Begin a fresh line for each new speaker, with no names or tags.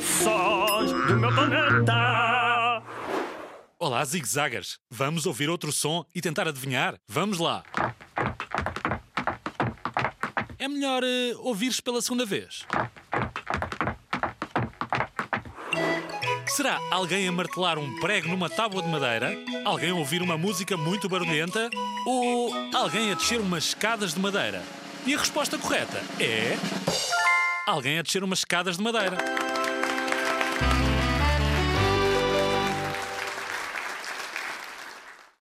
Sós do meu planeta.
Olá, zigzaggers. Vamos ouvir outro som e tentar adivinhar? Vamos lá. É melhor eh, ouvires pela segunda vez. Será alguém a martelar um prego numa tábua de madeira? Alguém a ouvir uma música muito barulhenta? Ou alguém a descer umas escadas de madeira? E a resposta correta é. Alguém a descer umas escadas de madeira.